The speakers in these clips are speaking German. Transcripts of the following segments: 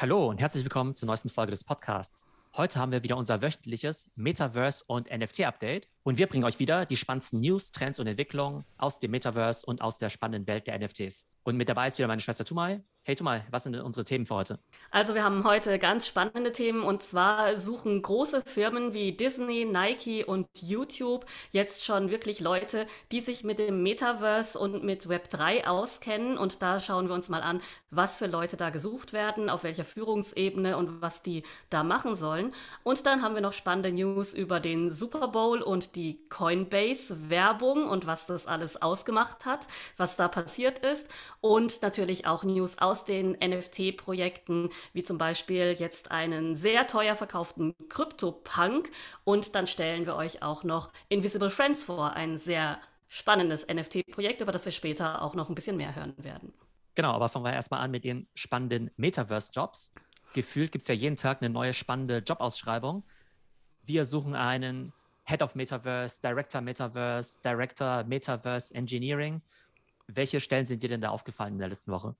Hallo und herzlich willkommen zur neuesten Folge des Podcasts. Heute haben wir wieder unser wöchentliches Metaverse und NFT-Update und wir bringen euch wieder die spannendsten News, Trends und Entwicklungen aus dem Metaverse und aus der spannenden Welt der NFTs. Und mit dabei ist wieder meine Schwester Tumai. Hey Tumai, was sind denn unsere Themen für heute? Also wir haben heute ganz spannende Themen und zwar suchen große Firmen wie Disney, Nike und YouTube jetzt schon wirklich Leute, die sich mit dem Metaverse und mit Web3 auskennen und da schauen wir uns mal an, was für Leute da gesucht werden, auf welcher Führungsebene und was die da machen sollen. Und dann haben wir noch spannende News über den Super Bowl und die Coinbase-Werbung und was das alles ausgemacht hat, was da passiert ist. Und natürlich auch News aus den NFT-Projekten, wie zum Beispiel jetzt einen sehr teuer verkauften CryptoPunk. Und dann stellen wir euch auch noch Invisible Friends vor, ein sehr spannendes NFT-Projekt, über das wir später auch noch ein bisschen mehr hören werden. Genau, aber fangen wir erstmal an mit den spannenden Metaverse-Jobs. Gefühlt gibt es ja jeden Tag eine neue spannende Jobausschreibung. Wir suchen einen Head of Metaverse, Director Metaverse, Director Metaverse Engineering. Welche Stellen sind dir denn da aufgefallen in der letzten Woche?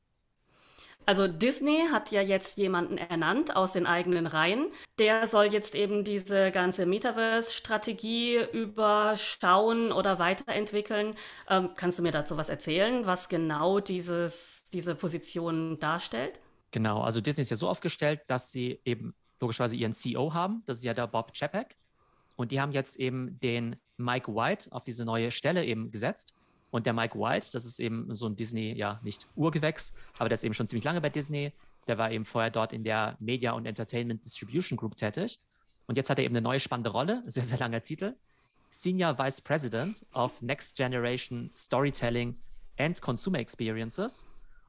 Also Disney hat ja jetzt jemanden ernannt aus den eigenen Reihen. Der soll jetzt eben diese ganze Metaverse-Strategie überschauen oder weiterentwickeln. Ähm, kannst du mir dazu was erzählen, was genau dieses, diese Position darstellt? Genau, also Disney ist ja so aufgestellt, dass sie eben logischerweise ihren CEO haben. Das ist ja der Bob Chapek. Und die haben jetzt eben den Mike White auf diese neue Stelle eben gesetzt. Und der Mike White, das ist eben so ein Disney, ja, nicht Urgewächs, aber der ist eben schon ziemlich lange bei Disney. Der war eben vorher dort in der Media und Entertainment Distribution Group tätig. Und jetzt hat er eben eine neue spannende Rolle, sehr, sehr langer Titel. Senior Vice President of Next Generation Storytelling and Consumer Experiences.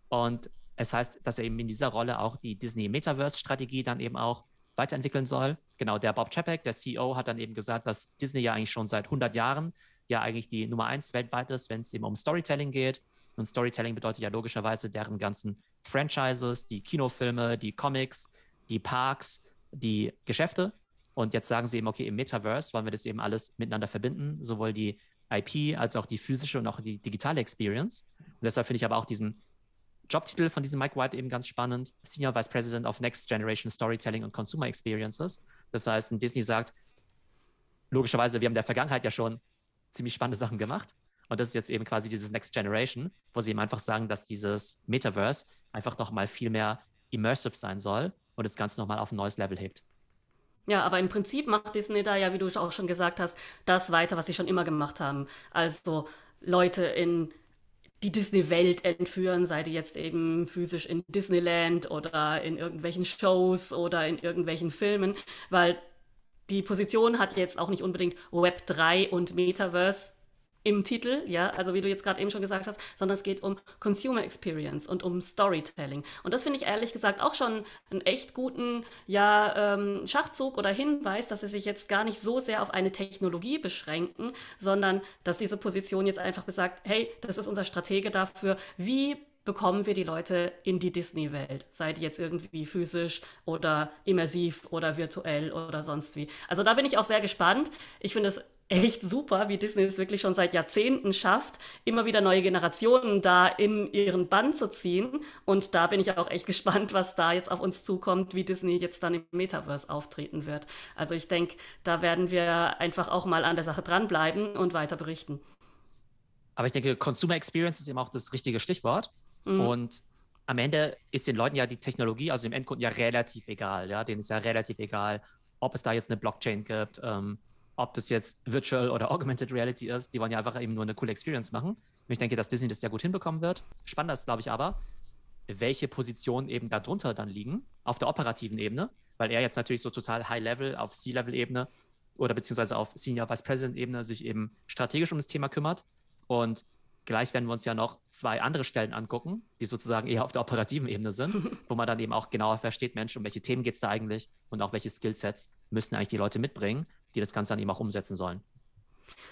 Und es heißt, dass er eben in dieser Rolle auch die Disney Metaverse-Strategie dann eben auch weiterentwickeln soll. Genau, der Bob Chapek, der CEO, hat dann eben gesagt, dass Disney ja eigentlich schon seit 100 Jahren ja eigentlich die Nummer eins weltweit ist, wenn es eben um Storytelling geht. Und Storytelling bedeutet ja logischerweise deren ganzen Franchises, die Kinofilme, die Comics, die Parks, die Geschäfte. Und jetzt sagen sie eben, okay, im Metaverse wollen wir das eben alles miteinander verbinden, sowohl die IP als auch die physische und auch die digitale Experience. Und deshalb finde ich aber auch diesen Jobtitel von diesem Mike White eben ganz spannend. Senior Vice President of Next Generation Storytelling and Consumer Experiences. Das heißt, Disney sagt, logischerweise, wir haben in der Vergangenheit ja schon ziemlich spannende Sachen gemacht. Und das ist jetzt eben quasi dieses Next Generation, wo sie eben einfach sagen, dass dieses Metaverse einfach nochmal viel mehr immersive sein soll und das Ganze nochmal auf ein neues Level hebt. Ja, aber im Prinzip macht Disney da ja, wie du auch schon gesagt hast, das weiter, was sie schon immer gemacht haben. Also Leute in die Disney-Welt entführen, sei die jetzt eben physisch in Disneyland oder in irgendwelchen Shows oder in irgendwelchen Filmen, weil die Position hat jetzt auch nicht unbedingt Web 3 und Metaverse im Titel, ja, also wie du jetzt gerade eben schon gesagt hast, sondern es geht um Consumer Experience und um Storytelling. Und das finde ich ehrlich gesagt auch schon einen echt guten, ja, ähm, Schachzug oder Hinweis, dass sie sich jetzt gar nicht so sehr auf eine Technologie beschränken, sondern dass diese Position jetzt einfach besagt, hey, das ist unser Stratege dafür, wie bekommen wir die Leute in die Disney-Welt, sei die jetzt irgendwie physisch oder immersiv oder virtuell oder sonst wie. Also da bin ich auch sehr gespannt. Ich finde es echt super, wie Disney es wirklich schon seit Jahrzehnten schafft, immer wieder neue Generationen da in ihren Bann zu ziehen. Und da bin ich auch echt gespannt, was da jetzt auf uns zukommt, wie Disney jetzt dann im Metaverse auftreten wird. Also ich denke, da werden wir einfach auch mal an der Sache dranbleiben und weiter berichten. Aber ich denke, Consumer Experience ist eben auch das richtige Stichwort. Mhm. Und am Ende ist den Leuten ja die Technologie, also dem Endkunden ja relativ egal. Ja, denen ist ja relativ egal, ob es da jetzt eine Blockchain gibt, ähm, ob das jetzt Virtual oder Augmented Reality ist. Die wollen ja einfach eben nur eine coole Experience machen. Und ich denke, dass Disney das sehr gut hinbekommen wird. Spannender ist, glaube ich, aber, welche Positionen eben darunter dann liegen, auf der operativen Ebene, weil er jetzt natürlich so total High-Level auf C-Level-Ebene oder beziehungsweise auf Senior Vice President-Ebene sich eben strategisch um das Thema kümmert. Und Gleich werden wir uns ja noch zwei andere Stellen angucken, die sozusagen eher auf der operativen Ebene sind, wo man dann eben auch genauer versteht, Mensch, um welche Themen geht es da eigentlich und auch welche Skillsets müssen eigentlich die Leute mitbringen, die das Ganze dann eben auch umsetzen sollen.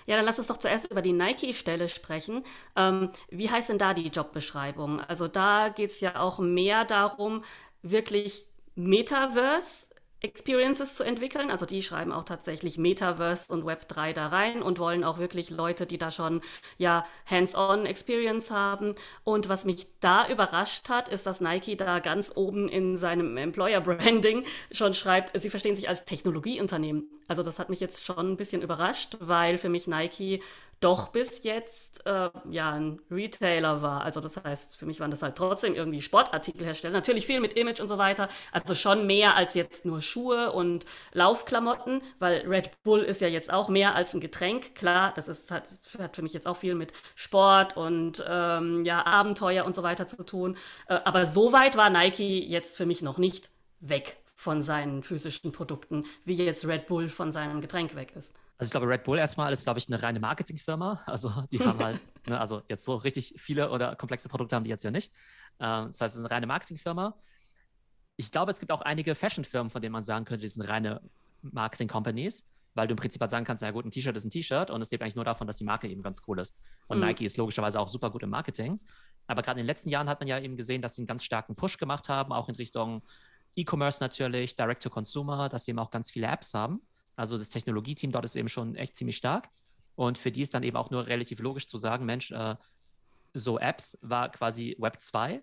Ja, dann lass uns doch zuerst über die Nike-Stelle sprechen. Ähm, wie heißt denn da die Jobbeschreibung? Also da geht es ja auch mehr darum, wirklich Metaverse Experiences zu entwickeln. Also die schreiben auch tatsächlich Metaverse und Web 3 da rein und wollen auch wirklich Leute, die da schon ja hands-on Experience haben. Und was mich da überrascht hat, ist, dass Nike da ganz oben in seinem Employer Branding schon schreibt, sie verstehen sich als Technologieunternehmen. Also das hat mich jetzt schon ein bisschen überrascht, weil für mich Nike doch bis jetzt äh, ja ein Retailer war. Also das heißt, für mich waren das halt trotzdem irgendwie Sportartikelhersteller. Natürlich viel mit Image und so weiter. Also schon mehr als jetzt nur Schuhe und Laufklamotten, weil Red Bull ist ja jetzt auch mehr als ein Getränk. Klar, das ist, hat, hat für mich jetzt auch viel mit Sport und ähm, ja, Abenteuer und so weiter zu tun. Äh, aber so weit war Nike jetzt für mich noch nicht weg von seinen physischen Produkten, wie jetzt Red Bull von seinem Getränk weg ist. Also ich glaube, Red Bull erstmal ist, glaube ich, eine reine Marketingfirma. Also die haben halt, ne, also jetzt so richtig viele oder komplexe Produkte haben die jetzt ja nicht. Ähm, das heißt, es ist eine reine Marketingfirma. Ich glaube, es gibt auch einige Fashionfirmen, von denen man sagen könnte, die sind reine Marketing-Companies, weil du im Prinzip halt sagen kannst, ja gut, ein T-Shirt ist ein T-Shirt und es lebt eigentlich nur davon, dass die Marke eben ganz cool ist. Und mhm. Nike ist logischerweise auch super gut im Marketing. Aber gerade in den letzten Jahren hat man ja eben gesehen, dass sie einen ganz starken Push gemacht haben, auch in Richtung E-Commerce natürlich, Direct-to-Consumer, dass sie eben auch ganz viele Apps haben. Also das Technologieteam dort ist eben schon echt ziemlich stark. Und für die ist dann eben auch nur relativ logisch zu sagen, Mensch, äh, so Apps war quasi Web 2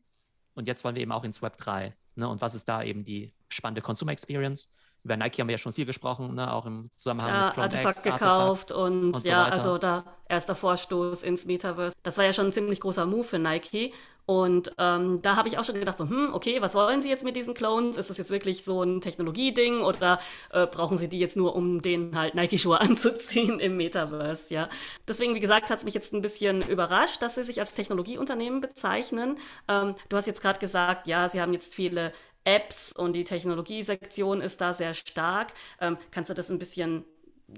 und jetzt wollen wir eben auch ins Web 3. Ne? Und was ist da eben die spannende Consumer Experience? Über Nike haben wir ja schon viel gesprochen, ne? auch im Zusammenhang ja, mit Clone Artefakt X, gekauft Artefakt und, und, ja, so also da erster Vorstoß ins Metaverse. Das war ja schon ein ziemlich großer Move für Nike. Und ähm, da habe ich auch schon gedacht, so, hm, okay, was wollen Sie jetzt mit diesen Clones? Ist das jetzt wirklich so ein Technologieding oder äh, brauchen Sie die jetzt nur, um den halt Nike-Schuhe anzuziehen im Metaverse, ja? Deswegen, wie gesagt, hat es mich jetzt ein bisschen überrascht, dass Sie sich als Technologieunternehmen bezeichnen. Ähm, du hast jetzt gerade gesagt, ja, Sie haben jetzt viele Apps und die Technologiesektion ist da sehr stark. Ähm, kannst du das ein bisschen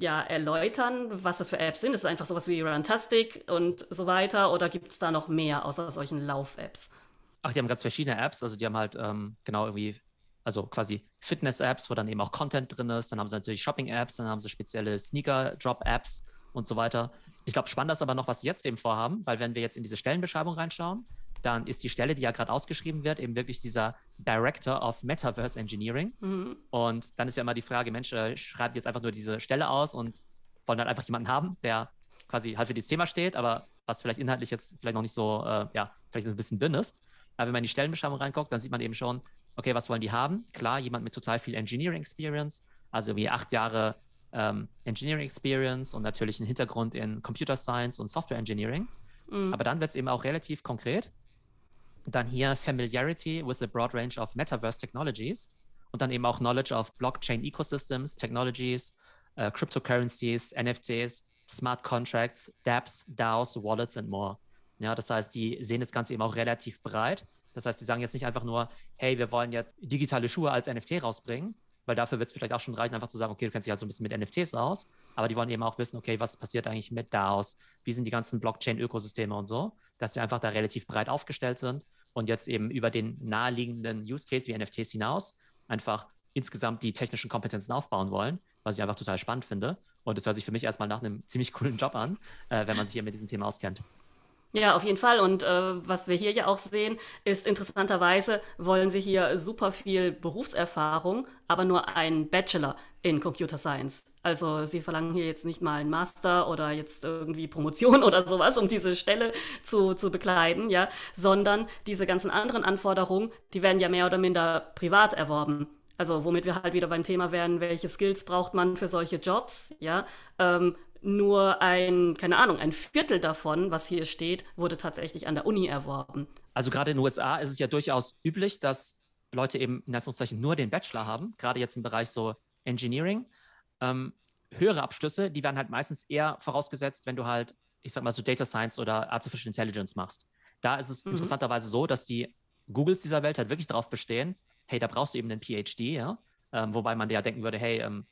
ja, erläutern, was das für Apps sind? Ist es einfach sowas wie Runtastic und so weiter oder gibt es da noch mehr außer solchen Lauf-Apps? Ach, die haben ganz verschiedene Apps. Also die haben halt ähm, genau irgendwie, also quasi Fitness-Apps, wo dann eben auch Content drin ist. Dann haben sie natürlich Shopping-Apps, dann haben sie spezielle Sneaker-Drop-Apps und so weiter. Ich glaube, spannend ist aber noch, was sie jetzt eben vorhaben, weil wenn wir jetzt in diese Stellenbeschreibung reinschauen, dann ist die Stelle, die ja gerade ausgeschrieben wird, eben wirklich dieser Director of Metaverse Engineering. Mhm. Und dann ist ja immer die Frage, Mensch, äh, schreibt jetzt einfach nur diese Stelle aus und wollen dann einfach jemanden haben, der quasi halt für dieses Thema steht, aber was vielleicht inhaltlich jetzt vielleicht noch nicht so, äh, ja, vielleicht ein bisschen dünn ist. Aber wenn man in die Stellenbeschreibung reinguckt, dann sieht man eben schon, okay, was wollen die haben? Klar, jemand mit total viel Engineering Experience, also wie acht Jahre ähm, Engineering Experience und natürlich einen Hintergrund in Computer Science und Software Engineering. Mhm. Aber dann wird es eben auch relativ konkret. Dann hier Familiarity with a broad range of Metaverse Technologies und dann eben auch Knowledge of Blockchain Ecosystems, Technologies, uh, Cryptocurrencies, NFTs, Smart Contracts, dApps, DAOs, Wallets and more. Ja, das heißt, die sehen das Ganze eben auch relativ breit. Das heißt, die sagen jetzt nicht einfach nur, hey, wir wollen jetzt digitale Schuhe als NFT rausbringen, weil dafür wird es vielleicht auch schon reichen, einfach zu sagen, okay, du kennst dich halt so ein bisschen mit NFTs aus, aber die wollen eben auch wissen, okay, was passiert eigentlich mit DAOs, wie sind die ganzen Blockchain-Ökosysteme und so, dass sie einfach da relativ breit aufgestellt sind und jetzt eben über den naheliegenden Use Case wie NFTs hinaus einfach insgesamt die technischen Kompetenzen aufbauen wollen, was ich einfach total spannend finde. Und das hört sich für mich erstmal nach einem ziemlich coolen Job an, äh, wenn man sich hier mit diesem Thema auskennt. Ja, auf jeden Fall. Und äh, was wir hier ja auch sehen, ist interessanterweise wollen sie hier super viel Berufserfahrung, aber nur einen Bachelor in Computer Science. Also sie verlangen hier jetzt nicht mal einen Master oder jetzt irgendwie Promotion oder sowas, um diese Stelle zu, zu bekleiden, ja, sondern diese ganzen anderen Anforderungen, die werden ja mehr oder minder privat erworben. Also womit wir halt wieder beim Thema wären, welche Skills braucht man für solche Jobs, ja. Ähm, nur ein, keine Ahnung, ein Viertel davon, was hier steht, wurde tatsächlich an der Uni erworben. Also gerade in den USA ist es ja durchaus üblich, dass Leute eben in Anführungszeichen nur den Bachelor haben, gerade jetzt im Bereich so Engineering. Ähm, höhere Abschlüsse, die werden halt meistens eher vorausgesetzt, wenn du halt, ich sag mal, so Data Science oder Artificial Intelligence machst. Da ist es mhm. interessanterweise so, dass die Googles dieser Welt halt wirklich darauf bestehen, hey, da brauchst du eben einen PhD, ja. Ähm, wobei man ja denken würde, hey, ähm,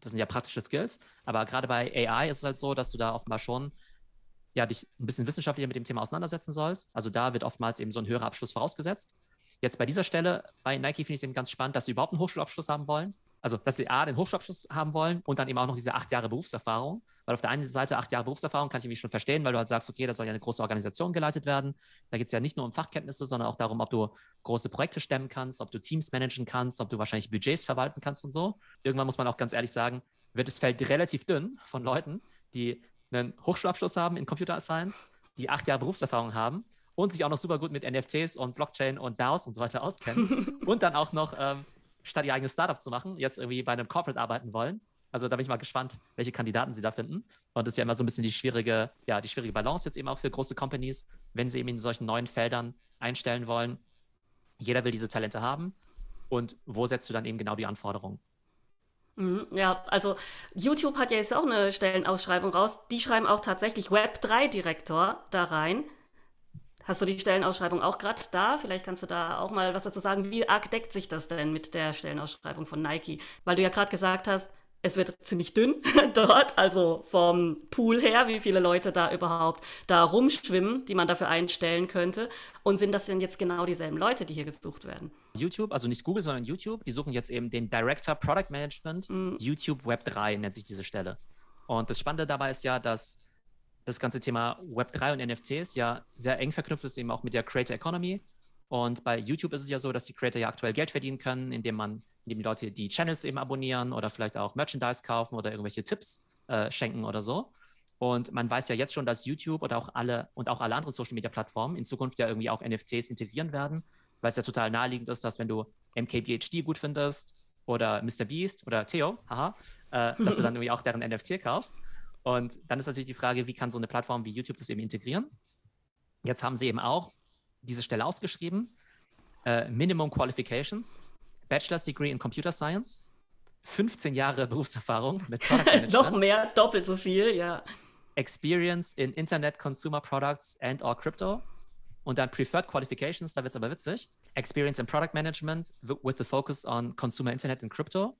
das sind ja praktische Skills. Aber gerade bei AI ist es halt so, dass du da offenbar schon ja, dich ein bisschen wissenschaftlicher mit dem Thema auseinandersetzen sollst. Also da wird oftmals eben so ein höherer Abschluss vorausgesetzt. Jetzt bei dieser Stelle bei Nike finde ich es eben ganz spannend, dass sie überhaupt einen Hochschulabschluss haben wollen. Also dass sie A, den Hochschulabschluss haben wollen und dann eben auch noch diese acht Jahre Berufserfahrung. Weil auf der einen Seite acht Jahre Berufserfahrung kann ich mich schon verstehen, weil du halt sagst, okay, da soll ja eine große Organisation geleitet werden. Da geht es ja nicht nur um Fachkenntnisse, sondern auch darum, ob du große Projekte stemmen kannst, ob du Teams managen kannst, ob du wahrscheinlich Budgets verwalten kannst und so. Irgendwann muss man auch ganz ehrlich sagen, wird das Feld relativ dünn von Leuten, die einen Hochschulabschluss haben in Computer Science, die acht Jahre Berufserfahrung haben und sich auch noch super gut mit NFTs und Blockchain und DAOs und so weiter auskennen und dann auch noch ähm, statt ihr eigenes Startup zu machen, jetzt irgendwie bei einem Corporate arbeiten wollen. Also da bin ich mal gespannt, welche Kandidaten sie da finden. Und das ist ja immer so ein bisschen die schwierige, ja, die schwierige Balance jetzt eben auch für große Companies, wenn sie eben in solchen neuen Feldern einstellen wollen. Jeder will diese Talente haben. Und wo setzt du dann eben genau die Anforderungen? Mhm, ja, also YouTube hat ja jetzt auch eine Stellenausschreibung raus. Die schreiben auch tatsächlich Web3-Direktor da rein. Hast du die Stellenausschreibung auch gerade da? Vielleicht kannst du da auch mal was dazu sagen. Wie arg deckt sich das denn mit der Stellenausschreibung von Nike? Weil du ja gerade gesagt hast, es wird ziemlich dünn dort, also vom Pool her, wie viele Leute da überhaupt da rumschwimmen, die man dafür einstellen könnte. Und sind das denn jetzt genau dieselben Leute, die hier gesucht werden? YouTube, also nicht Google, sondern YouTube, die suchen jetzt eben den Director Product Management, mm. YouTube Web 3 nennt sich diese Stelle. Und das Spannende dabei ist ja, dass das ganze Thema Web3 und NFTs ja sehr eng verknüpft ist, eben auch mit der Creator Economy. Und bei YouTube ist es ja so, dass die Creator ja aktuell Geld verdienen können, indem man, indem die Leute die Channels eben abonnieren oder vielleicht auch Merchandise kaufen oder irgendwelche Tipps äh, schenken oder so. Und man weiß ja jetzt schon, dass YouTube oder auch alle und auch alle anderen Social Media Plattformen in Zukunft ja irgendwie auch NFTs integrieren werden, weil es ja total naheliegend ist, dass wenn du MKBHD gut findest oder Mr. Beast oder Theo, haha, äh, dass du dann irgendwie auch deren NFT kaufst. Und dann ist natürlich die Frage, wie kann so eine Plattform wie YouTube das eben integrieren? Jetzt haben sie eben auch diese Stelle ausgeschrieben. Äh, Minimum Qualifications, Bachelor's Degree in Computer Science, 15 Jahre Berufserfahrung mit Product. Noch mehr, doppelt so viel, ja. Experience in Internet Consumer Products and or Crypto. Und dann Preferred Qualifications, da wird es aber witzig. Experience in Product Management with the focus on Consumer Internet and Crypto.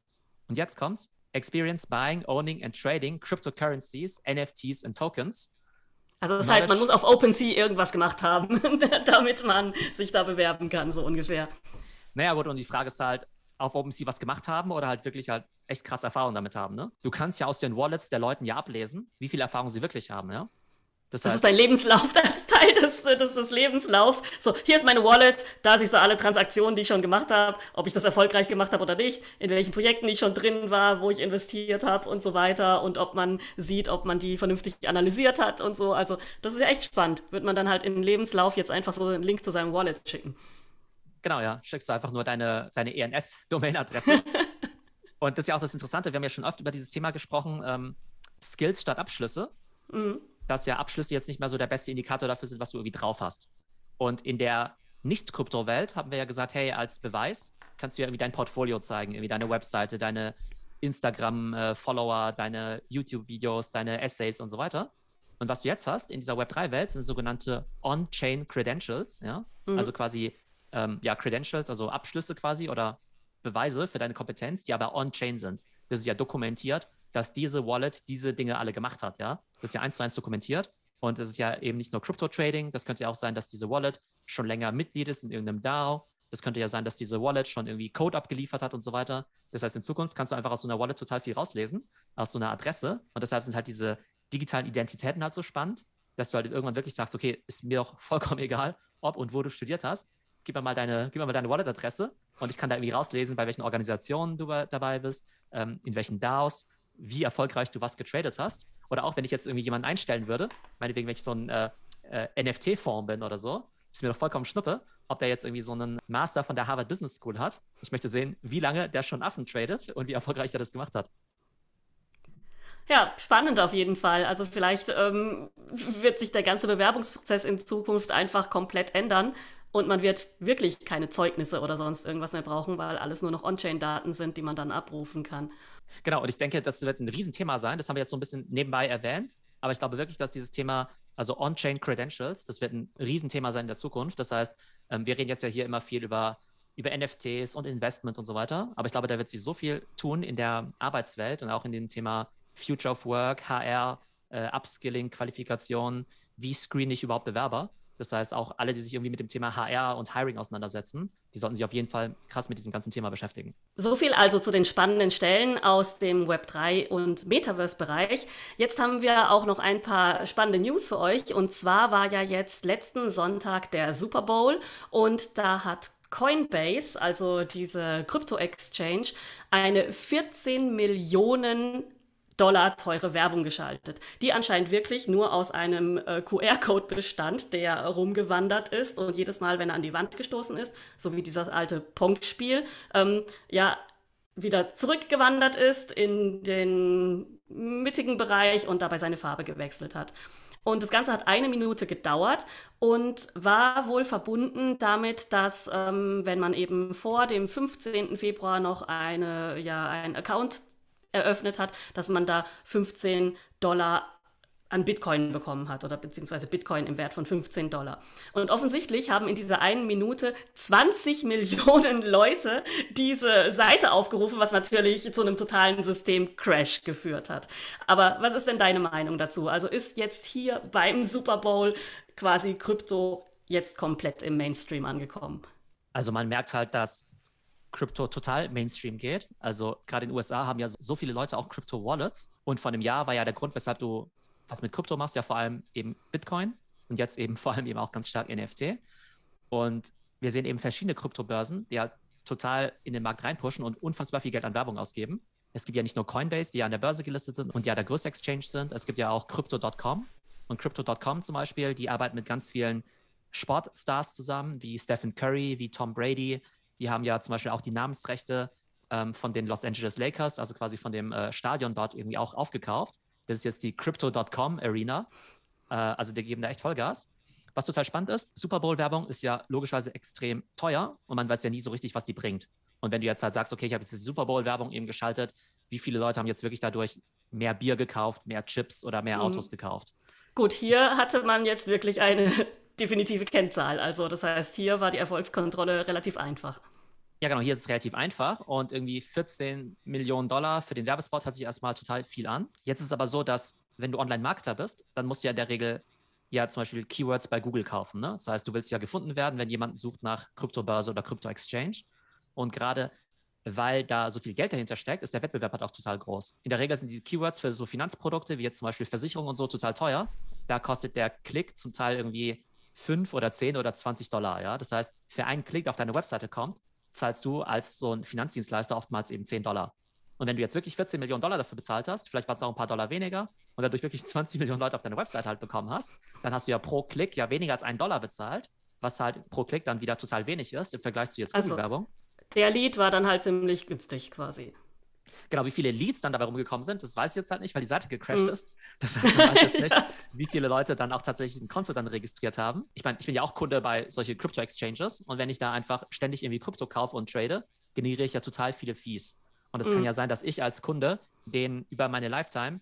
Und jetzt kommt's. Experience buying, owning and trading cryptocurrencies, NFTs and tokens. Also das heißt, man muss auf OpenSea irgendwas gemacht haben, damit man sich da bewerben kann, so ungefähr. Naja gut, und die Frage ist halt, auf OpenSea was gemacht haben oder halt wirklich halt echt krasse Erfahrungen damit haben. Ne? Du kannst ja aus den Wallets der Leuten ja ablesen, wie viel Erfahrung sie wirklich haben. Ja? Das, das ist dein Lebenslauf, das Teil des, des, des Lebenslaufs. So, hier ist meine Wallet, da siehst du alle Transaktionen, die ich schon gemacht habe, ob ich das erfolgreich gemacht habe oder nicht, in welchen Projekten ich schon drin war, wo ich investiert habe und so weiter und ob man sieht, ob man die vernünftig analysiert hat und so. Also, das ist ja echt spannend. Wird man dann halt in den Lebenslauf jetzt einfach so einen Link zu seinem Wallet schicken. Genau, ja. Schickst du einfach nur deine, deine ENS-Domain-Adresse. und das ist ja auch das Interessante. Wir haben ja schon oft über dieses Thema gesprochen: ähm, Skills statt Abschlüsse. Mhm dass ja Abschlüsse jetzt nicht mehr so der beste Indikator dafür sind, was du irgendwie drauf hast. Und in der Nicht-Krypto-Welt haben wir ja gesagt, hey, als Beweis kannst du ja irgendwie dein Portfolio zeigen, irgendwie deine Webseite, deine Instagram-Follower, deine YouTube-Videos, deine Essays und so weiter. Und was du jetzt hast in dieser Web3-Welt sind sogenannte On-Chain Credentials, ja, mhm. also quasi ähm, ja Credentials, also Abschlüsse quasi oder Beweise für deine Kompetenz, die aber On-Chain sind. Das ist ja dokumentiert dass diese Wallet diese Dinge alle gemacht hat, ja. Das ist ja eins zu eins dokumentiert. Und es ist ja eben nicht nur Crypto-Trading, das könnte ja auch sein, dass diese Wallet schon länger Mitglied ist in irgendeinem DAO. Das könnte ja sein, dass diese Wallet schon irgendwie Code abgeliefert hat und so weiter. Das heißt, in Zukunft kannst du einfach aus so einer Wallet total viel rauslesen, aus so einer Adresse. Und deshalb sind halt diese digitalen Identitäten halt so spannend, dass du halt irgendwann wirklich sagst, okay, ist mir doch vollkommen egal, ob und wo du studiert hast. Gib mir mal deine, gib mir mal deine Wallet-Adresse und ich kann da irgendwie rauslesen, bei welchen Organisationen du dabei bist, ähm, in welchen DAOs wie erfolgreich du was getradet hast. Oder auch wenn ich jetzt irgendwie jemanden einstellen würde, meinetwegen, wenn ich so ein äh, äh, NFT-Form bin oder so, ist mir doch vollkommen schnuppe, ob der jetzt irgendwie so einen Master von der Harvard Business School hat. Ich möchte sehen, wie lange der schon Affen tradet und wie erfolgreich er das gemacht hat. Ja, spannend auf jeden Fall. Also vielleicht ähm, wird sich der ganze Bewerbungsprozess in Zukunft einfach komplett ändern und man wird wirklich keine Zeugnisse oder sonst irgendwas mehr brauchen, weil alles nur noch On-Chain-Daten sind, die man dann abrufen kann. Genau, und ich denke, das wird ein Riesenthema sein. Das haben wir jetzt so ein bisschen nebenbei erwähnt. Aber ich glaube wirklich, dass dieses Thema, also On-Chain Credentials, das wird ein Riesenthema sein in der Zukunft. Das heißt, ähm, wir reden jetzt ja hier immer viel über, über NFTs und Investment und so weiter. Aber ich glaube, da wird sich so viel tun in der Arbeitswelt und auch in dem Thema Future of Work, HR, äh, Upskilling, Qualifikation, wie screen ich überhaupt Bewerber, Das heißt, auch alle, die sich irgendwie mit dem Thema HR und Hiring auseinandersetzen, die sollten sich auf jeden Fall krass mit diesem ganzen Thema beschäftigen. So viel also zu den spannenden Stellen aus dem Web3 und Metaverse-Bereich. Jetzt haben wir auch noch ein paar spannende News für euch. Und zwar war ja jetzt letzten Sonntag der Super Bowl und da hat Coinbase, also diese Krypto-Exchange, eine 14 Millionen Dollar teure Werbung geschaltet, die anscheinend wirklich nur aus einem äh, QR-Code bestand, der rumgewandert ist und jedes Mal, wenn er an die Wand gestoßen ist, so wie dieses alte Punktspiel, ähm, ja, wieder zurückgewandert ist in den mittigen Bereich und dabei seine Farbe gewechselt hat. Und das Ganze hat eine Minute gedauert und war wohl verbunden damit, dass ähm, wenn man eben vor dem 15. Februar noch eine, ja, einen Account eröffnet hat, dass man da 15 Dollar an Bitcoin bekommen hat oder beziehungsweise Bitcoin im Wert von 15 Dollar. Und offensichtlich haben in dieser einen Minute 20 Millionen Leute diese Seite aufgerufen, was natürlich zu einem totalen Systemcrash geführt hat. Aber was ist denn deine Meinung dazu? Also ist jetzt hier beim Super Bowl quasi Krypto jetzt komplett im Mainstream angekommen? Also man merkt halt, dass Krypto total Mainstream geht. Also gerade in den USA haben ja so viele Leute auch Krypto-Wallets. Und vor einem Jahr war ja der Grund, weshalb du was mit Krypto machst, ja vor allem eben Bitcoin und jetzt eben vor allem eben auch ganz stark NFT. Und wir sehen eben verschiedene Kryptobörsen, die ja total in den Markt reinpushen und unfassbar viel Geld an Werbung ausgeben. Es gibt ja nicht nur Coinbase, die ja an der Börse gelistet sind und ja der größte Exchange sind. Es gibt ja auch Crypto.com. Und Crypto.com zum Beispiel, die arbeiten mit ganz vielen Sportstars zusammen, wie Stephen Curry, wie Tom Brady, die haben ja zum Beispiel auch die Namensrechte ähm, von den Los Angeles Lakers, also quasi von dem äh, Stadion dort irgendwie auch aufgekauft. Das ist jetzt die Crypto.com Arena. Äh, also die geben da echt Vollgas. Was total spannend ist, Super Bowl-Werbung ist ja logischerweise extrem teuer und man weiß ja nie so richtig, was die bringt. Und wenn du jetzt halt sagst, okay, ich habe jetzt die Super Bowl-Werbung eben geschaltet, wie viele Leute haben jetzt wirklich dadurch mehr Bier gekauft, mehr Chips oder mehr mhm. Autos gekauft? Gut, hier hatte man jetzt wirklich eine definitive Kennzahl. Also das heißt, hier war die Erfolgskontrolle relativ einfach. Ja, genau, hier ist es relativ einfach und irgendwie 14 Millionen Dollar für den Werbespot hört sich erstmal total viel an. Jetzt ist es aber so, dass wenn du Online-Marketer bist, dann musst du ja in der Regel ja zum Beispiel Keywords bei Google kaufen. Ne? Das heißt, du willst ja gefunden werden, wenn jemand sucht nach Kryptobörse oder Krypto-Exchange. Und gerade weil da so viel Geld dahinter steckt, ist der Wettbewerb halt auch total groß. In der Regel sind die Keywords für so Finanzprodukte wie jetzt zum Beispiel Versicherungen und so total teuer. Da kostet der Klick zum Teil irgendwie 5 oder 10 oder 20 Dollar. Ja? Das heißt, für einen Klick, der auf deine Webseite kommt, zahlst du als so ein Finanzdienstleister oftmals eben 10 Dollar. Und wenn du jetzt wirklich 14 Millionen Dollar dafür bezahlt hast, vielleicht war es auch ein paar Dollar weniger und dadurch wirklich 20 Millionen Leute auf deine Webseite halt bekommen hast, dann hast du ja pro Klick ja weniger als einen Dollar bezahlt, was halt pro Klick dann wieder total wenig ist im Vergleich zu jetzt Google-Werbung. Also, der Lead war dann halt ziemlich günstig quasi. Genau, wie viele Leads dann dabei rumgekommen sind, das weiß ich jetzt halt nicht, weil die Seite gecrashed mhm. ist. Das heißt, man weiß jetzt nicht, wie viele Leute dann auch tatsächlich ein Konto dann registriert haben. Ich meine, ich bin ja auch Kunde bei solchen Crypto-Exchanges und wenn ich da einfach ständig irgendwie Krypto kaufe und trade, generiere ich ja total viele Fees. Und es mhm. kann ja sein, dass ich als Kunde den über meine Lifetime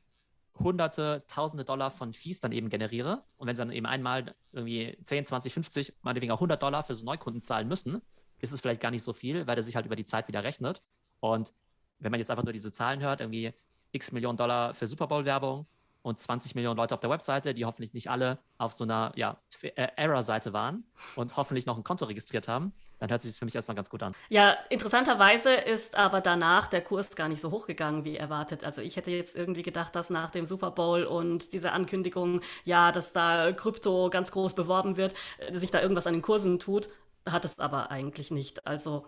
hunderte, tausende Dollar von Fees dann eben generiere. Und wenn sie dann eben einmal irgendwie 10, 20, 50, meinetwegen auch 100 Dollar für so Neukunden zahlen müssen, ist es vielleicht gar nicht so viel, weil der sich halt über die Zeit wieder rechnet. Und wenn man jetzt einfach nur diese Zahlen hört, irgendwie x Millionen Dollar für Super Bowl-Werbung und 20 Millionen Leute auf der Webseite, die hoffentlich nicht alle auf so einer ja, äh, Error-Seite waren und hoffentlich noch ein Konto registriert haben, dann hört sich das für mich erstmal ganz gut an. Ja, interessanterweise ist aber danach der Kurs gar nicht so hochgegangen wie erwartet. Also ich hätte jetzt irgendwie gedacht, dass nach dem Super Bowl und dieser Ankündigung, ja, dass da Krypto ganz groß beworben wird, sich da irgendwas an den Kursen tut, hat es aber eigentlich nicht. Also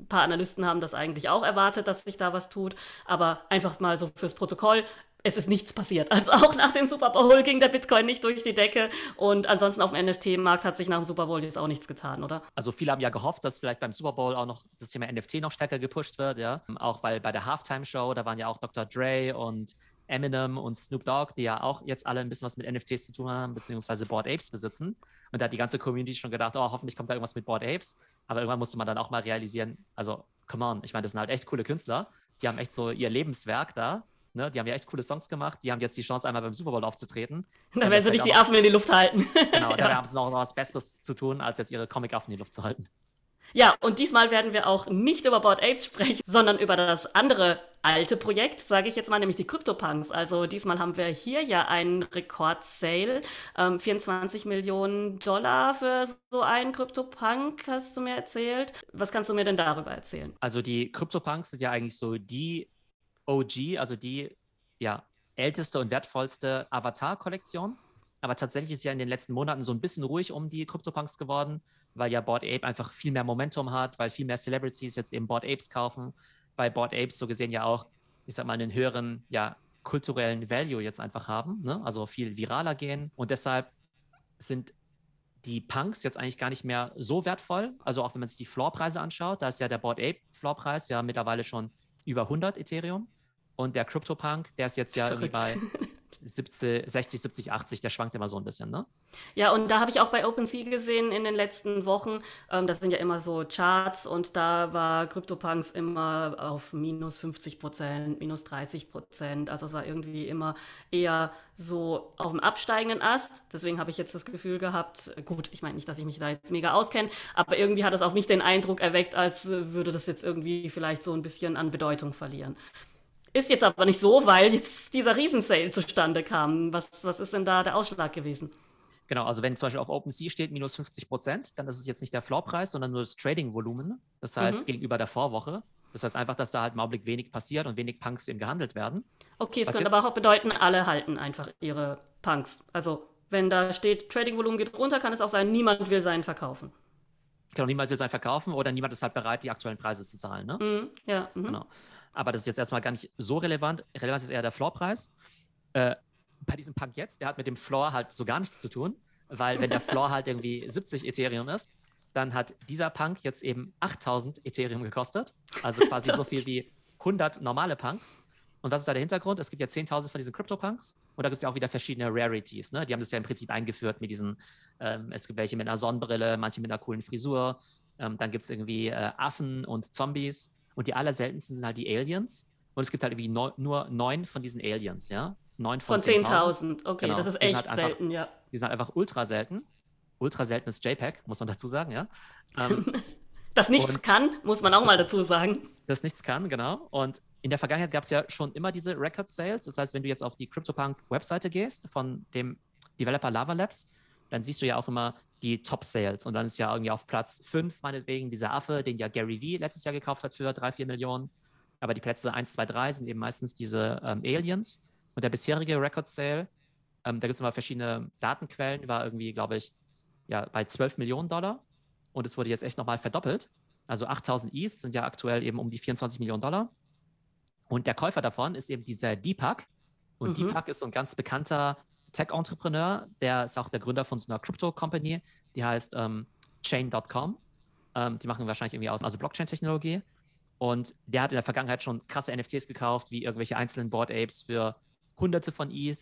ein paar Analysten haben das eigentlich auch erwartet, dass sich da was tut. Aber einfach mal so fürs Protokoll. Es ist nichts passiert. Also auch nach dem Super Bowl ging der Bitcoin nicht durch die Decke. Und ansonsten auf dem NFT-Markt hat sich nach dem Super Bowl jetzt auch nichts getan, oder? Also viele haben ja gehofft, dass vielleicht beim Super Bowl auch noch das Thema NFT noch stärker gepusht wird, ja. Auch weil bei der Halftime-Show, da waren ja auch Dr. Dre und Eminem und Snoop Dogg, die ja auch jetzt alle ein bisschen was mit NFTs zu tun haben, beziehungsweise Board Apes besitzen. Und da hat die ganze Community schon gedacht, oh, hoffentlich kommt da irgendwas mit Board Apes. Aber irgendwann musste man dann auch mal realisieren, also, come on, ich meine, das sind halt echt coole Künstler. Die haben echt so ihr Lebenswerk da. Ne? Die haben ja echt coole Songs gemacht. Die haben jetzt die Chance, einmal beim Super Bowl aufzutreten. Da werden sie nicht die Affen in die Luft halten. Genau, ja. da haben sie noch was Besseres zu tun, als jetzt ihre Comic-Affen in die Luft zu halten. Ja, und diesmal werden wir auch nicht über Board Apes sprechen, sondern über das andere alte Projekt, sage ich jetzt mal, nämlich die CryptoPunks. Also diesmal haben wir hier ja einen Rekordsale, ähm, 24 Millionen Dollar für so einen CryptoPunk, hast du mir erzählt. Was kannst du mir denn darüber erzählen? Also die CryptoPunks sind ja eigentlich so die OG, also die ja älteste und wertvollste Avatar-Kollektion. Aber tatsächlich ist ja in den letzten Monaten so ein bisschen ruhig um die CryptoPunks geworden, weil ja Board Ape einfach viel mehr Momentum hat, weil viel mehr Celebrities jetzt eben Board Apes kaufen weil Board Apes so gesehen ja auch, ich sag mal, einen höheren, ja, kulturellen Value jetzt einfach haben, ne? also viel viraler gehen. Und deshalb sind die Punks jetzt eigentlich gar nicht mehr so wertvoll. Also auch wenn man sich die Floorpreise anschaut, da ist ja der Board Ape Floorpreis ja mittlerweile schon über 100 Ethereum. Und der CryptoPunk, der ist jetzt ja Verrückt. irgendwie bei 70, 60, 70, 80, der schwankt immer so ein bisschen, ne? Ja, und da habe ich auch bei OpenSea gesehen in den letzten Wochen, ähm, das sind ja immer so Charts und da war CryptoPunks immer auf minus 50 Prozent, minus 30 Prozent. Also es war irgendwie immer eher so auf dem absteigenden Ast. Deswegen habe ich jetzt das Gefühl gehabt, gut, ich meine nicht, dass ich mich da jetzt mega auskenne, aber irgendwie hat es auch nicht den Eindruck erweckt, als würde das jetzt irgendwie vielleicht so ein bisschen an Bedeutung verlieren. Ist jetzt aber nicht so, weil jetzt dieser Riesensale zustande kam. Was, was ist denn da der Ausschlag gewesen? Genau, also wenn zum Beispiel auf OpenSea steht minus 50 Prozent, dann ist es jetzt nicht der Floorpreis, sondern nur das Trading-Volumen. Das heißt, mhm. gegenüber der Vorwoche. Das heißt einfach, dass da halt im Augenblick wenig passiert und wenig Punks eben gehandelt werden. Okay, es könnte aber auch bedeuten, alle halten einfach ihre Punks. Also, wenn da steht, Trading-Volumen geht runter, kann es auch sein, niemand will seinen verkaufen. Genau, niemand will seinen verkaufen oder niemand ist halt bereit, die aktuellen Preise zu zahlen. Ne? Mhm, ja. Mhm. Genau aber das ist jetzt erstmal gar nicht so relevant. Relevant ist eher der Floorpreis. Äh, bei diesem Punk jetzt, der hat mit dem Floor halt so gar nichts zu tun, weil wenn der Floor halt irgendwie 70 Ethereum ist, dann hat dieser Punk jetzt eben 8000 Ethereum gekostet. Also quasi so viel wie 100 normale Punks. Und was ist da der Hintergrund? Es gibt ja 10.000 von diesen Crypto-Punks und da gibt es ja auch wieder verschiedene Rarities. Ne? Die haben das ja im Prinzip eingeführt mit diesen, ähm, es gibt welche mit einer Sonnenbrille, manche mit einer coolen Frisur. Ähm, dann gibt es irgendwie äh, Affen und Zombies. Und die allerseltensten sind halt die Aliens. Und es gibt halt irgendwie neun, nur neun von diesen Aliens, ja? Neun von, von 10.000. 10 okay, genau. das ist echt halt einfach, selten, ja. Die sind halt einfach ultra selten. Ultra seltenes JPEG, muss man dazu sagen, ja. Ähm, das nichts kann, muss man auch mal dazu sagen. Das nichts kann, genau. Und in der Vergangenheit gab es ja schon immer diese Record Sales. Das heißt, wenn du jetzt auf die CryptoPunk-Webseite gehst von dem Developer Lava Labs, dann siehst du ja auch immer die Top-Sales. Und dann ist ja irgendwie auf Platz 5 meinetwegen dieser Affe, den ja Gary Vee letztes Jahr gekauft hat für 3, 4 Millionen. Aber die Plätze 1, 2, 3 sind eben meistens diese ähm, Aliens. Und der bisherige Record-Sale, ähm, da gibt es immer verschiedene Datenquellen, war irgendwie, glaube ich, ja, bei 12 Millionen Dollar. Und es wurde jetzt echt nochmal verdoppelt. Also 8000 ETH sind ja aktuell eben um die 24 Millionen Dollar. Und der Käufer davon ist eben dieser Deepak. Und mhm. Deepak ist so ein ganz bekannter Tech-Entrepreneur, der ist auch der Gründer von so einer Crypto-Company, die heißt ähm, Chain.com. Ähm, die machen wahrscheinlich irgendwie aus, also Blockchain-Technologie. Und der hat in der Vergangenheit schon krasse NFTs gekauft, wie irgendwelche einzelnen Board Apes für hunderte von ETH.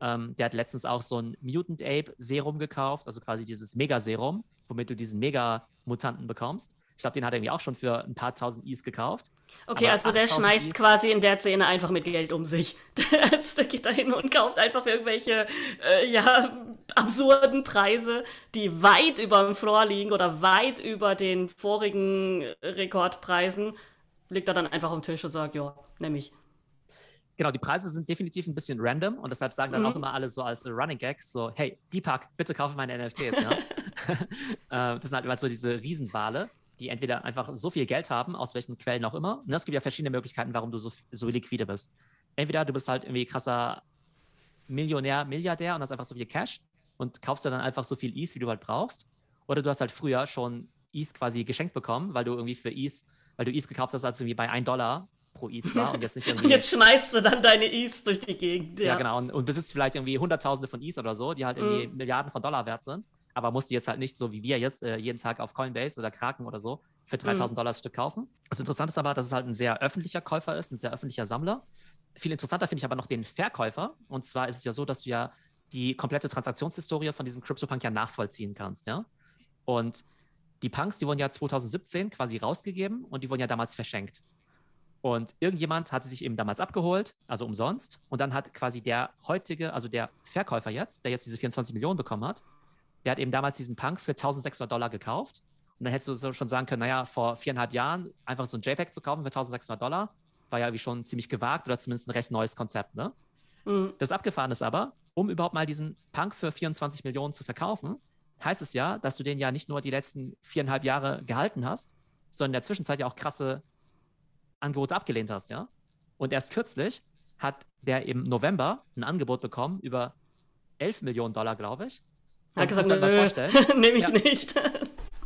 Ähm, der hat letztens auch so ein Mutant Ape Serum gekauft, also quasi dieses Mega-Serum, womit du diesen Mega-Mutanten bekommst. Ich glaube, den hat er irgendwie auch schon für ein paar tausend ETH gekauft. Okay, Aber also der schmeißt ETH quasi in der Szene einfach mit Geld um sich. also der geht da hin und kauft einfach für irgendwelche, äh, ja, absurden Preise, die weit über dem Floor liegen oder weit über den vorigen Rekordpreisen, legt er dann einfach auf den Tisch und sagt, ja, nehme ich. Genau, die Preise sind definitiv ein bisschen random und deshalb sagen dann mhm. auch immer alle so als Running Gags so, hey, Deepak, bitte kaufe meine NFTs, ja. Äh, das sind halt immer so diese Riesenwale die entweder einfach so viel Geld haben, aus welchen Quellen auch immer. Und es gibt ja verschiedene Möglichkeiten, warum du so, so liquide bist. Entweder du bist halt irgendwie krasser Millionär, Milliardär und hast einfach so viel Cash und kaufst dir dann einfach so viel ETH, wie du halt brauchst. Oder du hast halt früher schon ETH quasi geschenkt bekommen, weil du irgendwie für ETH, weil du ETH gekauft hast, als irgendwie bei 1 Dollar pro ETH war und jetzt nicht irgendwie. und jetzt schmeißt du dann deine ETH durch die Gegend. Ja, ja genau. Und, und, besitzt vielleicht irgendwie Hunderttausende von ETH oder so, die halt irgendwie mm. Milliarden von Dollar wert sind aber musst du jetzt halt nicht so wie wir jetzt äh, jeden Tag auf Coinbase oder Kraken oder so für 3000 mhm. Dollar das Stück kaufen. Das Interessante ist aber, dass es halt ein sehr öffentlicher Käufer ist, ein sehr öffentlicher Sammler. Viel interessanter finde ich aber noch den Verkäufer. Und zwar ist es ja so, dass du ja die komplette Transaktionshistorie von diesem CryptoPunk ja nachvollziehen kannst, ja. Und die Punks, die wurden ja 2017 quasi rausgegeben und die wurden ja damals verschenkt. Und irgendjemand hat sie sich eben damals abgeholt, also umsonst. Und dann hat quasi der heutige, also der Verkäufer jetzt, der jetzt diese 24 Millionen bekommen hat, der hat eben damals diesen Punk für 1600 Dollar gekauft Und dann hättest du so schon sagen können, naja, vor viereinhalb Jahren einfach so ein JPEG zu kaufen für 1600 Dollar, war ja irgendwie schon ziemlich gewagt oder zumindest ein recht neues Konzept, ne? Mhm. Das Abgefahren ist aber, um überhaupt mal diesen Punk für 24 Millionen zu verkaufen, heißt es ja, dass du den ja nicht nur die letzten viereinhalb Jahre gehalten hast, sondern in der Zwischenzeit ja auch krasse Angebote abgelehnt hast, ja? Und erst kürzlich hat der im November ein Angebot bekommen über 11 Millionen Dollar, glaube ich. Und hat gesagt, nö, mal vorstellen. nehme ich ja. nicht.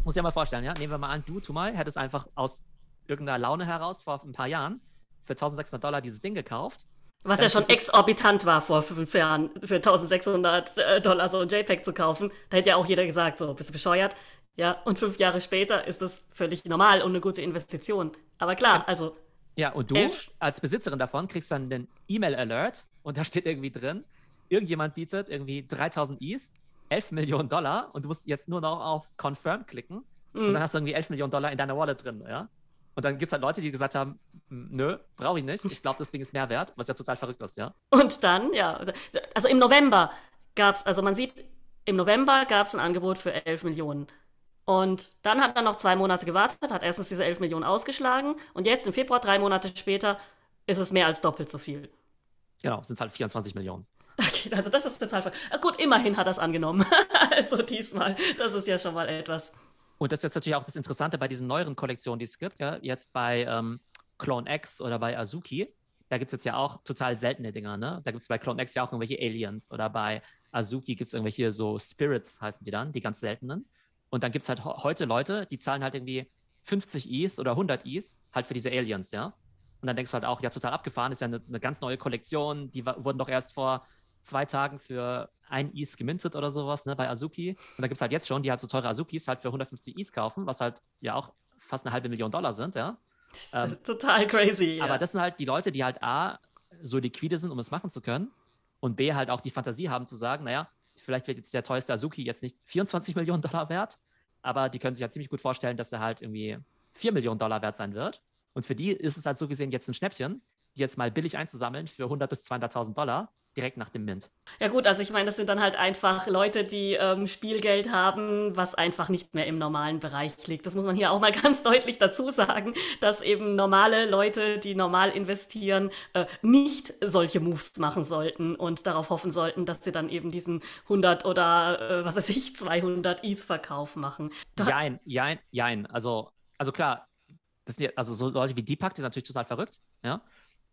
muss ich ja mal vorstellen, ja? Nehmen wir mal an, du, Tumal, hättest einfach aus irgendeiner Laune heraus vor ein paar Jahren für 1600 Dollar dieses Ding gekauft. Was ja schon exorbitant war vor fünf Jahren, für 1600 äh, Dollar so ein JPEG zu kaufen. Da hätte ja auch jeder gesagt, so, bist du bescheuert? Ja, und fünf Jahre später ist das völlig normal und eine gute Investition. Aber klar, also. Ja, und du elf? als Besitzerin davon kriegst dann den E-Mail-Alert und da steht irgendwie drin, irgendjemand bietet irgendwie 3000 ETH 11 Millionen Dollar und du musst jetzt nur noch auf Confirm klicken mhm. und dann hast du irgendwie 11 Millionen Dollar in deiner Wallet drin, ja. Und dann gibt es halt Leute, die gesagt haben, nö, brauche ich nicht. Ich glaube, das Ding ist mehr wert, was ja total verrückt ist, ja. Und dann, ja, also im November gab es, also man sieht, im November gab es ein Angebot für 11 Millionen. Und dann hat er noch zwei Monate gewartet, hat erstens diese 11 Millionen ausgeschlagen und jetzt im Februar, drei Monate später, ist es mehr als doppelt so viel. Genau, sind es halt 24 Millionen. Okay, also das ist total. Gut, immerhin hat er es angenommen. also diesmal, das ist ja schon mal etwas. Und das ist jetzt natürlich auch das Interessante bei diesen neueren Kollektionen, die es gibt. Ja? Jetzt bei ähm, Clone X oder bei Azuki, da gibt es jetzt ja auch total seltene Dinger. Ne? Da gibt es bei Clone X ja auch irgendwelche Aliens oder bei Azuki gibt es irgendwelche so Spirits, heißen die dann, die ganz seltenen. Und dann gibt es halt heute Leute, die zahlen halt irgendwie 50 ETH oder 100 ETH halt für diese Aliens, ja. Und dann denkst du halt auch, ja, total abgefahren, ist ja eine, eine ganz neue Kollektion, die wurden doch erst vor zwei Tagen für ein ETH gemintet oder sowas, ne, bei Azuki. Und da gibt es halt jetzt schon, die halt so teure Azukis halt für 150 ETH kaufen, was halt ja auch fast eine halbe Million Dollar sind, ja. Ähm, Total crazy. Aber ja. das sind halt die Leute, die halt A, so liquide sind, um es machen zu können. Und B, halt auch die Fantasie haben zu sagen, naja, vielleicht wird jetzt der teuerste Azuki jetzt nicht 24 Millionen Dollar wert, aber die können sich halt ziemlich gut vorstellen, dass er halt irgendwie 4 Millionen Dollar wert sein wird. Und für die ist es halt so gesehen jetzt ein Schnäppchen, die jetzt mal billig einzusammeln für 100 bis 200.000 Dollar direkt nach dem Mint. Ja gut, also ich meine, das sind dann halt einfach Leute, die ähm, Spielgeld haben, was einfach nicht mehr im normalen Bereich liegt. Das muss man hier auch mal ganz deutlich dazu sagen, dass eben normale Leute, die normal investieren, äh, nicht solche Moves machen sollten und darauf hoffen sollten, dass sie dann eben diesen 100 oder äh, was weiß ich, 200 ETH-Verkauf machen. Da jein, jein, jein. Also, also klar, das sind ja, also so Leute wie Deepak, die sind natürlich total verrückt, ja.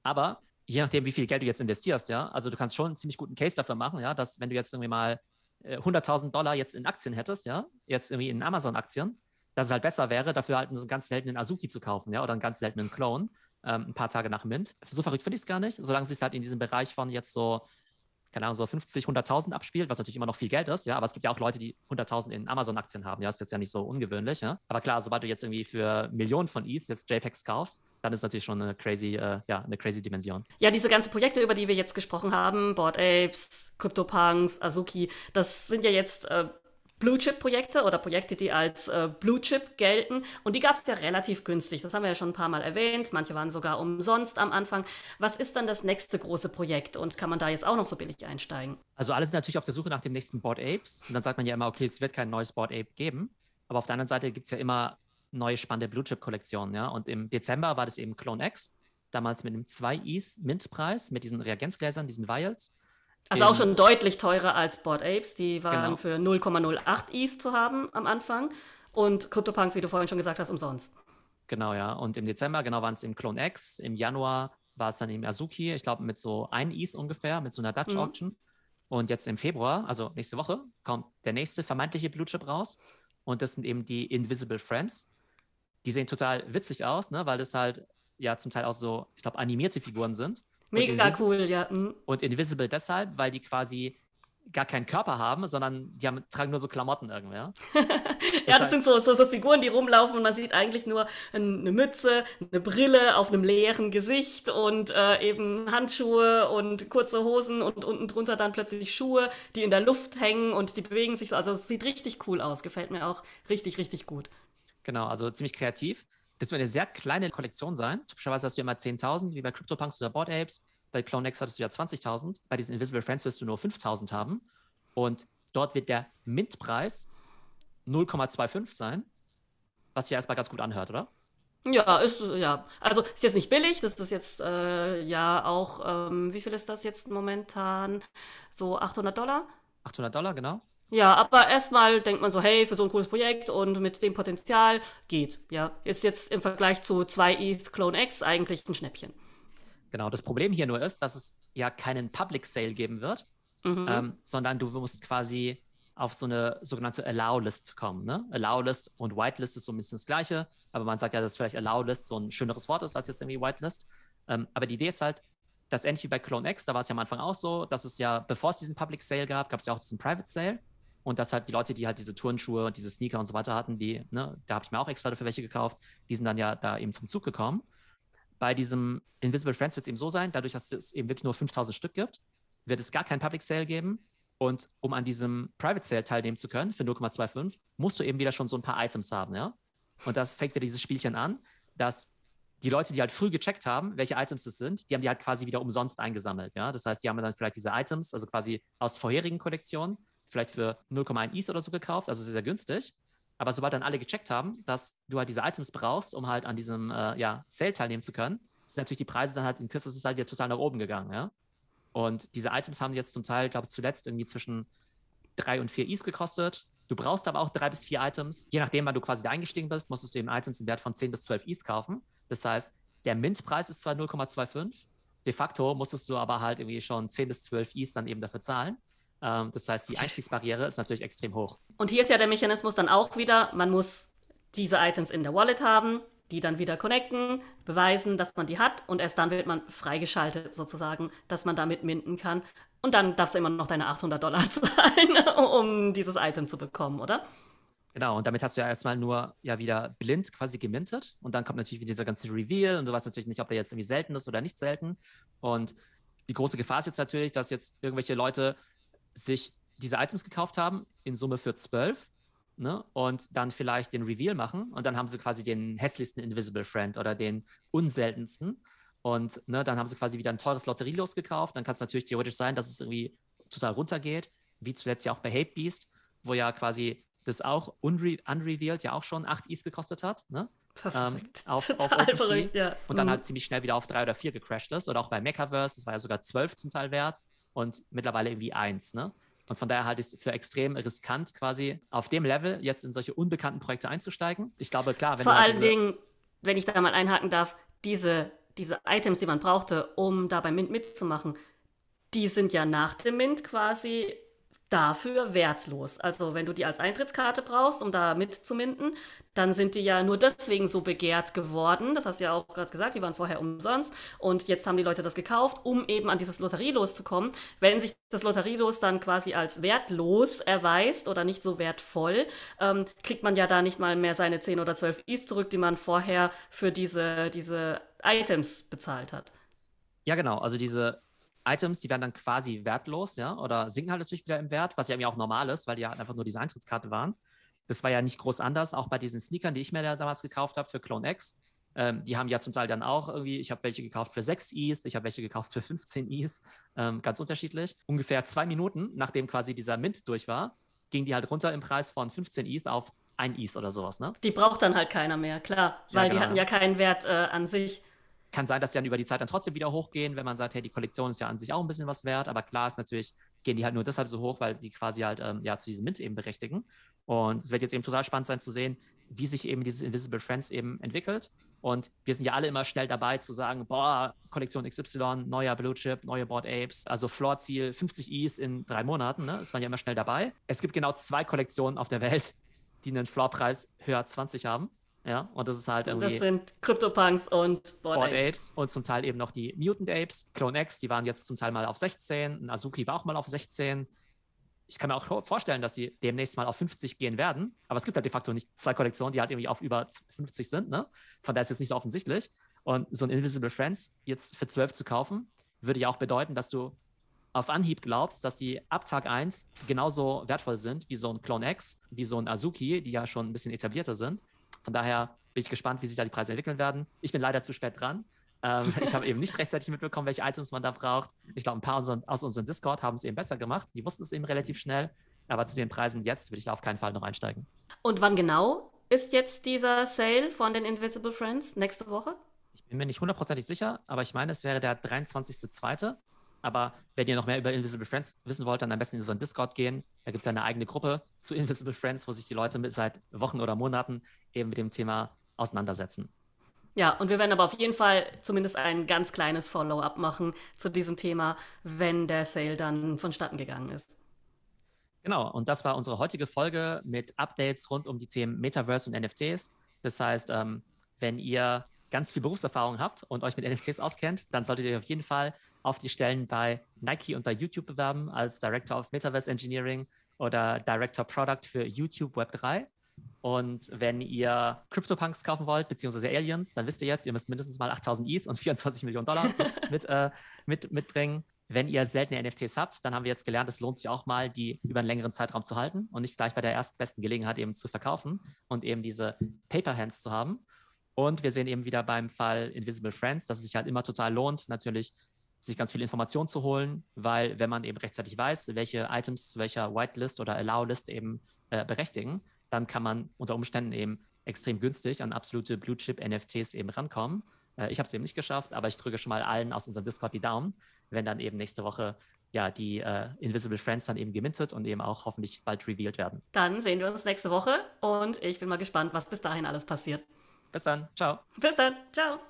Aber je nachdem, wie viel Geld du jetzt investierst, ja, also du kannst schon einen ziemlich guten Case dafür machen, ja, dass wenn du jetzt irgendwie mal äh, 100.000 Dollar jetzt in Aktien hättest, ja, jetzt irgendwie in Amazon-Aktien, dass es halt besser wäre, dafür halt einen ganz seltenen Azuki zu kaufen, ja, oder einen ganz seltenen Clone, ähm, ein paar Tage nach Mint. So verrückt finde ich es gar nicht, solange es sich halt in diesem Bereich von jetzt so keine Ahnung, so 50, 100.000 abspielt, was natürlich immer noch viel Geld ist, ja, aber es gibt ja auch Leute, die 100.000 in Amazon-Aktien haben, ja, ist jetzt ja nicht so ungewöhnlich, ja. Aber klar, sobald du jetzt irgendwie für Millionen von ETH jetzt JPEGs kaufst, dann ist natürlich schon eine crazy, äh, ja, eine crazy Dimension. Ja, diese ganzen Projekte, über die wir jetzt gesprochen haben, Board Apes, CryptoPunks, Azuki, das sind ja jetzt äh, Blue-Chip-Projekte oder Projekte, die als äh, Blue-Chip gelten. Und die gab es ja relativ günstig. Das haben wir ja schon ein paar Mal erwähnt. Manche waren sogar umsonst am Anfang. Was ist dann das nächste große Projekt und kann man da jetzt auch noch so billig einsteigen? Also alle sind natürlich auf der Suche nach dem nächsten Board Apes. Und dann sagt man ja immer, okay, es wird kein neues Board Ape geben. Aber auf der anderen Seite gibt es ja immer neue spannende Blue-Chip-Kollektionen. Ja? Und im Dezember war das eben Clone X. Damals mit einem 2 ETH Mint-Preis, mit diesen Reagenzgläsern, diesen Vials. Also auch schon deutlich teurer als Board Apes. Die waren genau. für 0,08 ETH zu haben am Anfang. Und CryptoPunks, wie du vorhin schon gesagt hast, umsonst. Genau, ja. Und im Dezember, genau, waren es im Clone X. Im Januar war es dann im Azuki, ich glaube, mit so 1 ETH ungefähr, mit so einer Dutch mhm. Auction. Und jetzt im Februar, also nächste Woche, kommt der nächste vermeintliche Blue Chip raus. Und das sind eben die Invisible Friends. Die sehen total witzig aus, ne? weil das halt ja zum Teil auch so, ich glaube, animierte Figuren sind. Mega cool, ja. Mhm. Und Invisible deshalb, weil die quasi gar keinen Körper haben, sondern die haben, tragen nur so Klamotten irgendwer. ja, das, das sind so, so, so, Figuren, die rumlaufen und man sieht eigentlich nur eine Mütze, eine Brille auf einem leeren Gesicht und äh, eben Handschuhe und kurze Hosen und unten drunter dann plötzlich Schuhe, die in der Luft hängen und die bewegen sich so. Also es sieht richtig cool aus, gefällt mir auch richtig, richtig gut. Genau, also ziemlich kreativ. Das wird eine sehr kleine Kollektion sein. Typischerweise hast du immer 10.000, wie bei CryptoPunks oder Board Apes. Bei CloneX hattest du ja 20.000. Bei diesen Invisible Friends wirst du nur 5.000 haben. Und dort wird der Mintpreis 0,25 sein. was sich erstmal ganz gut anhört, oder? Ja, ist, ja. Also ist jetzt nicht billig, das ist jetzt äh, ja auch, ähm, wie viel ist das jetzt momentan? So 800 Dollar? 800 Dollar, genau. Ja, aber erstmal denkt man so, hey, für so ein cooles Projekt und mit dem Potenzial geht. Ja, ist jetzt im Vergleich zu 2 ETH Clone X eigentlich ein Schnäppchen. Genau, das Problem hier nur ist, dass es ja keinen Public Sale geben wird, mhm. ähm, sondern du musst quasi auf so eine sogenannte Allow-List kommen. Ne? Allow-List und Whitelist ist so ein bisschen das Gleiche, aber man sagt ja, dass vielleicht Allow-List so ein schöneres Wort ist als jetzt irgendwie Whitelist. Ähm, aber die Idee ist halt, dass ähnlich wie bei Clone X, da war es ja am Anfang auch so, dass es ja, bevor es diesen Public Sale gab, gab es ja auch diesen Private Sale. Und dass halt die Leute, die halt diese Turnschuhe und diese Sneaker und so weiter hatten, die, ne, da habe ich mir auch extra dafür welche gekauft, die sind dann ja da eben zum Zug gekommen. Bei diesem Invisible Friends wird es eben so sein, dadurch, dass es eben wirklich nur 5000 Stück gibt, wird es gar kein Public Sale geben. Und um an diesem Private Sale teilnehmen zu können für 0,25, musst du eben wieder schon so ein paar Items haben, ja. Und das fängt wieder dieses Spielchen an, dass die Leute, die halt früh gecheckt haben, welche Items das sind, die haben die halt quasi wieder umsonst eingesammelt, ja. Das heißt, die haben dann vielleicht diese Items, also quasi aus vorherigen Kollektionen, vielleicht für 0,1 ETH oder so gekauft, also sehr, sehr günstig. Aber sobald dann alle gecheckt haben, dass du halt diese Items brauchst, um halt an diesem äh, ja, Sale teilnehmen zu können, sind natürlich die Preise dann halt in kürzester Zeit wieder total nach oben gegangen, ja. Und diese Items haben jetzt zum Teil, glaube ich, zuletzt irgendwie zwischen drei und vier ETH gekostet. Du brauchst aber auch drei bis vier Items. Je nachdem, wann du quasi da eingestiegen bist, musstest du eben Items im Wert von 10 bis 12 ETH kaufen. Das heißt, der Mintpreis ist zwar 0,25, de facto musstest du aber halt irgendwie schon 10 bis 12 ETH dann eben dafür zahlen. Ähm, das heißt, die Einstiegsbarriere ist natürlich extrem hoch. Und hier ist ja der Mechanismus dann auch wieder, man muss diese Items in der Wallet haben, die dann wieder connecten, beweisen, dass man die hat und erst dann wird man freigeschaltet sozusagen, dass man damit minden kann. Und dann darfst du immer noch deine 800 Dollar zahlen, um dieses Item zu bekommen, oder? Genau, und damit hast du ja erstmal nur ja wieder blind quasi gemintet und dann kommt natürlich wieder dieser ganze Reveal und du weißt natürlich nicht, ob der jetzt irgendwie selten ist oder nicht selten. Und die große Gefahr ist jetzt natürlich, dass jetzt irgendwelche Leute sich diese Items gekauft haben, in Summe für 12 ne? und dann vielleicht den Reveal machen und dann haben sie quasi den hässlichsten Invisible Friend oder den unseltensten. Und ne, dann haben sie quasi wieder ein teures Lotterielos gekauft. Dann kann es natürlich theoretisch sein, dass es irgendwie total runtergeht, wie zuletzt ja auch bei Hate Beast, wo ja quasi das auch unre unrevealed ja auch schon 8 ETH gekostet hat. Ne? Ähm, auf, auf verrückt, ja. Und dann mhm. halt ziemlich schnell wieder auf 3 oder 4 gecrashed ist. Oder auch bei Mechaverse, das war ja sogar 12 zum Teil wert und mittlerweile irgendwie 1. Ne? Und von daher halte ich es für extrem riskant, quasi auf dem Level jetzt in solche unbekannten Projekte einzusteigen. Ich glaube, klar, wenn Vor allen Dingen, wenn ich da mal einhaken darf, diese, diese Items, die man brauchte, um da beim Mint mitzumachen, die sind ja nach dem Mint quasi dafür wertlos. Also wenn du die als Eintrittskarte brauchst, um da mitzuminden, dann sind die ja nur deswegen so begehrt geworden. Das hast du ja auch gerade gesagt, die waren vorher umsonst und jetzt haben die Leute das gekauft, um eben an dieses Lotterielos zu kommen. Wenn sich das Lotterielos dann quasi als wertlos erweist oder nicht so wertvoll, ähm, kriegt man ja da nicht mal mehr seine 10 oder 12 Is zurück, die man vorher für diese, diese Items bezahlt hat. Ja, genau. Also diese Items, die werden dann quasi wertlos, ja, oder sinken halt natürlich wieder im Wert, was ja irgendwie auch normal ist, weil die ja halt einfach nur diese Eintrittskarte waren. Das war ja nicht groß anders, auch bei diesen Sneakern, die ich mir damals gekauft habe für Clone X. Ähm, die haben ja zum Teil dann auch irgendwie, ich habe welche gekauft für 6 ETH, ich habe welche gekauft für 15 ETH, ähm, ganz unterschiedlich. Ungefähr zwei Minuten, nachdem quasi dieser Mint durch war, ging die halt runter im Preis von 15 ETH auf 1 ETH oder sowas, ne? Die braucht dann halt keiner mehr, klar, weil ja, genau. die hatten ja keinen Wert äh, an sich. Kann sein, dass die dann über die Zeit dann trotzdem wieder hochgehen, wenn man sagt, hey, die Kollektion ist ja an sich auch ein bisschen was wert, aber klar ist natürlich, gehen die halt nur deshalb so hoch, weil die quasi halt ähm, ja zu diesem Mint eben berechtigen. Und es wird jetzt eben total spannend sein zu sehen, wie sich eben dieses Invisible Friends eben entwickelt. Und wir sind ja alle immer schnell dabei zu sagen, boah, Kollektion XY, neuer Blue Chip, neue Board Apes, also Floor-Ziel 50 Is in drei Monaten, ne? ist man ja immer schnell dabei. Es gibt genau zwei Kollektionen auf der Welt, die einen Floorpreis höher 20 haben. Ja, und das ist halt irgendwie. Das sind CryptoPunks und Board, Board Apes. Apes. Und zum Teil eben noch die Mutant Apes. Clone X, die waren jetzt zum Teil mal auf 16. Ein Azuki war auch mal auf 16. Ich kann mir auch vorstellen, dass sie demnächst mal auf 50 gehen werden. Aber es gibt halt de facto nicht zwei Kollektionen, die halt irgendwie auf über 50 sind. Ne? Von daher ist jetzt nicht so offensichtlich. Und so ein Invisible Friends jetzt für 12 zu kaufen, würde ja auch bedeuten, dass du auf Anhieb glaubst, dass die ab Tag 1 genauso wertvoll sind wie so ein Clone X, wie so ein Azuki, die ja schon ein bisschen etablierter sind. Von daher bin ich gespannt, wie sich da die Preise entwickeln werden. Ich bin leider zu spät dran. Ähm, ich habe eben nicht rechtzeitig mitbekommen, welche Items man da braucht. Ich glaube, ein paar aus unserem Discord haben es eben besser gemacht. Die wussten es eben relativ schnell. Aber zu den Preisen jetzt würde ich da auf keinen Fall noch einsteigen. Und wann genau ist jetzt dieser Sale von den Invisible Friends nächste Woche? Ich bin mir nicht hundertprozentig sicher, aber ich meine, es wäre der 23.02. Aber wenn ihr noch mehr über Invisible Friends wissen wollt, dann am besten in so einen Discord gehen. Da gibt es ja eine eigene Gruppe zu Invisible Friends, wo sich die Leute mit seit Wochen oder Monaten eben mit dem Thema auseinandersetzen. Ja, und wir werden aber auf jeden Fall zumindest ein ganz kleines Follow-up machen zu diesem Thema, wenn der Sale dann vonstatten gegangen ist. Genau, und das war unsere heutige Folge mit Updates rund um die Themen Metaverse und NFTs. Das heißt, ähm, wenn ihr ganz viel Berufserfahrung habt und euch mit NFTs auskennt, dann solltet ihr auf jeden Fall auf die Stellen bei Nike und bei YouTube bewerben als Director of Metaverse Engineering oder Director Product für YouTube Web 3. Und wenn ihr CryptoPunks kaufen wollt, beziehungsweise Aliens, dann wisst ihr jetzt, ihr müsst mindestens mal 8000 ETH und 24 Millionen Dollar mit, mit, äh, mit, mitbringen. Wenn ihr seltene NFTs habt, dann haben wir jetzt gelernt, es lohnt sich auch mal, die über einen längeren Zeitraum zu halten und nicht gleich bei der erstbesten Gelegenheit eben zu verkaufen und eben diese Paper Hands zu haben. Und wir sehen eben wieder beim Fall Invisible Friends, dass es sich halt immer total lohnt, natürlich sich ganz viel Information zu holen, weil wenn man eben rechtzeitig weiß, welche Items zu welcher Whitelist oder Allow-List eben äh, berechtigen, dann kann man unter Umständen eben extrem günstig an absolute Blue-Chip-NFTs eben rankommen. Äh, ich habe es eben nicht geschafft, aber ich drücke schon mal allen aus unserem Discord die Daumen, wenn dann eben nächste Woche ja die äh, Invisible Friends dann eben gemintet und eben auch hoffentlich bald revealed werden. Dann sehen wir uns nächste Woche und ich bin mal gespannt, was bis dahin alles passiert. Bis dann. Ciao. Bis dann. Ciao.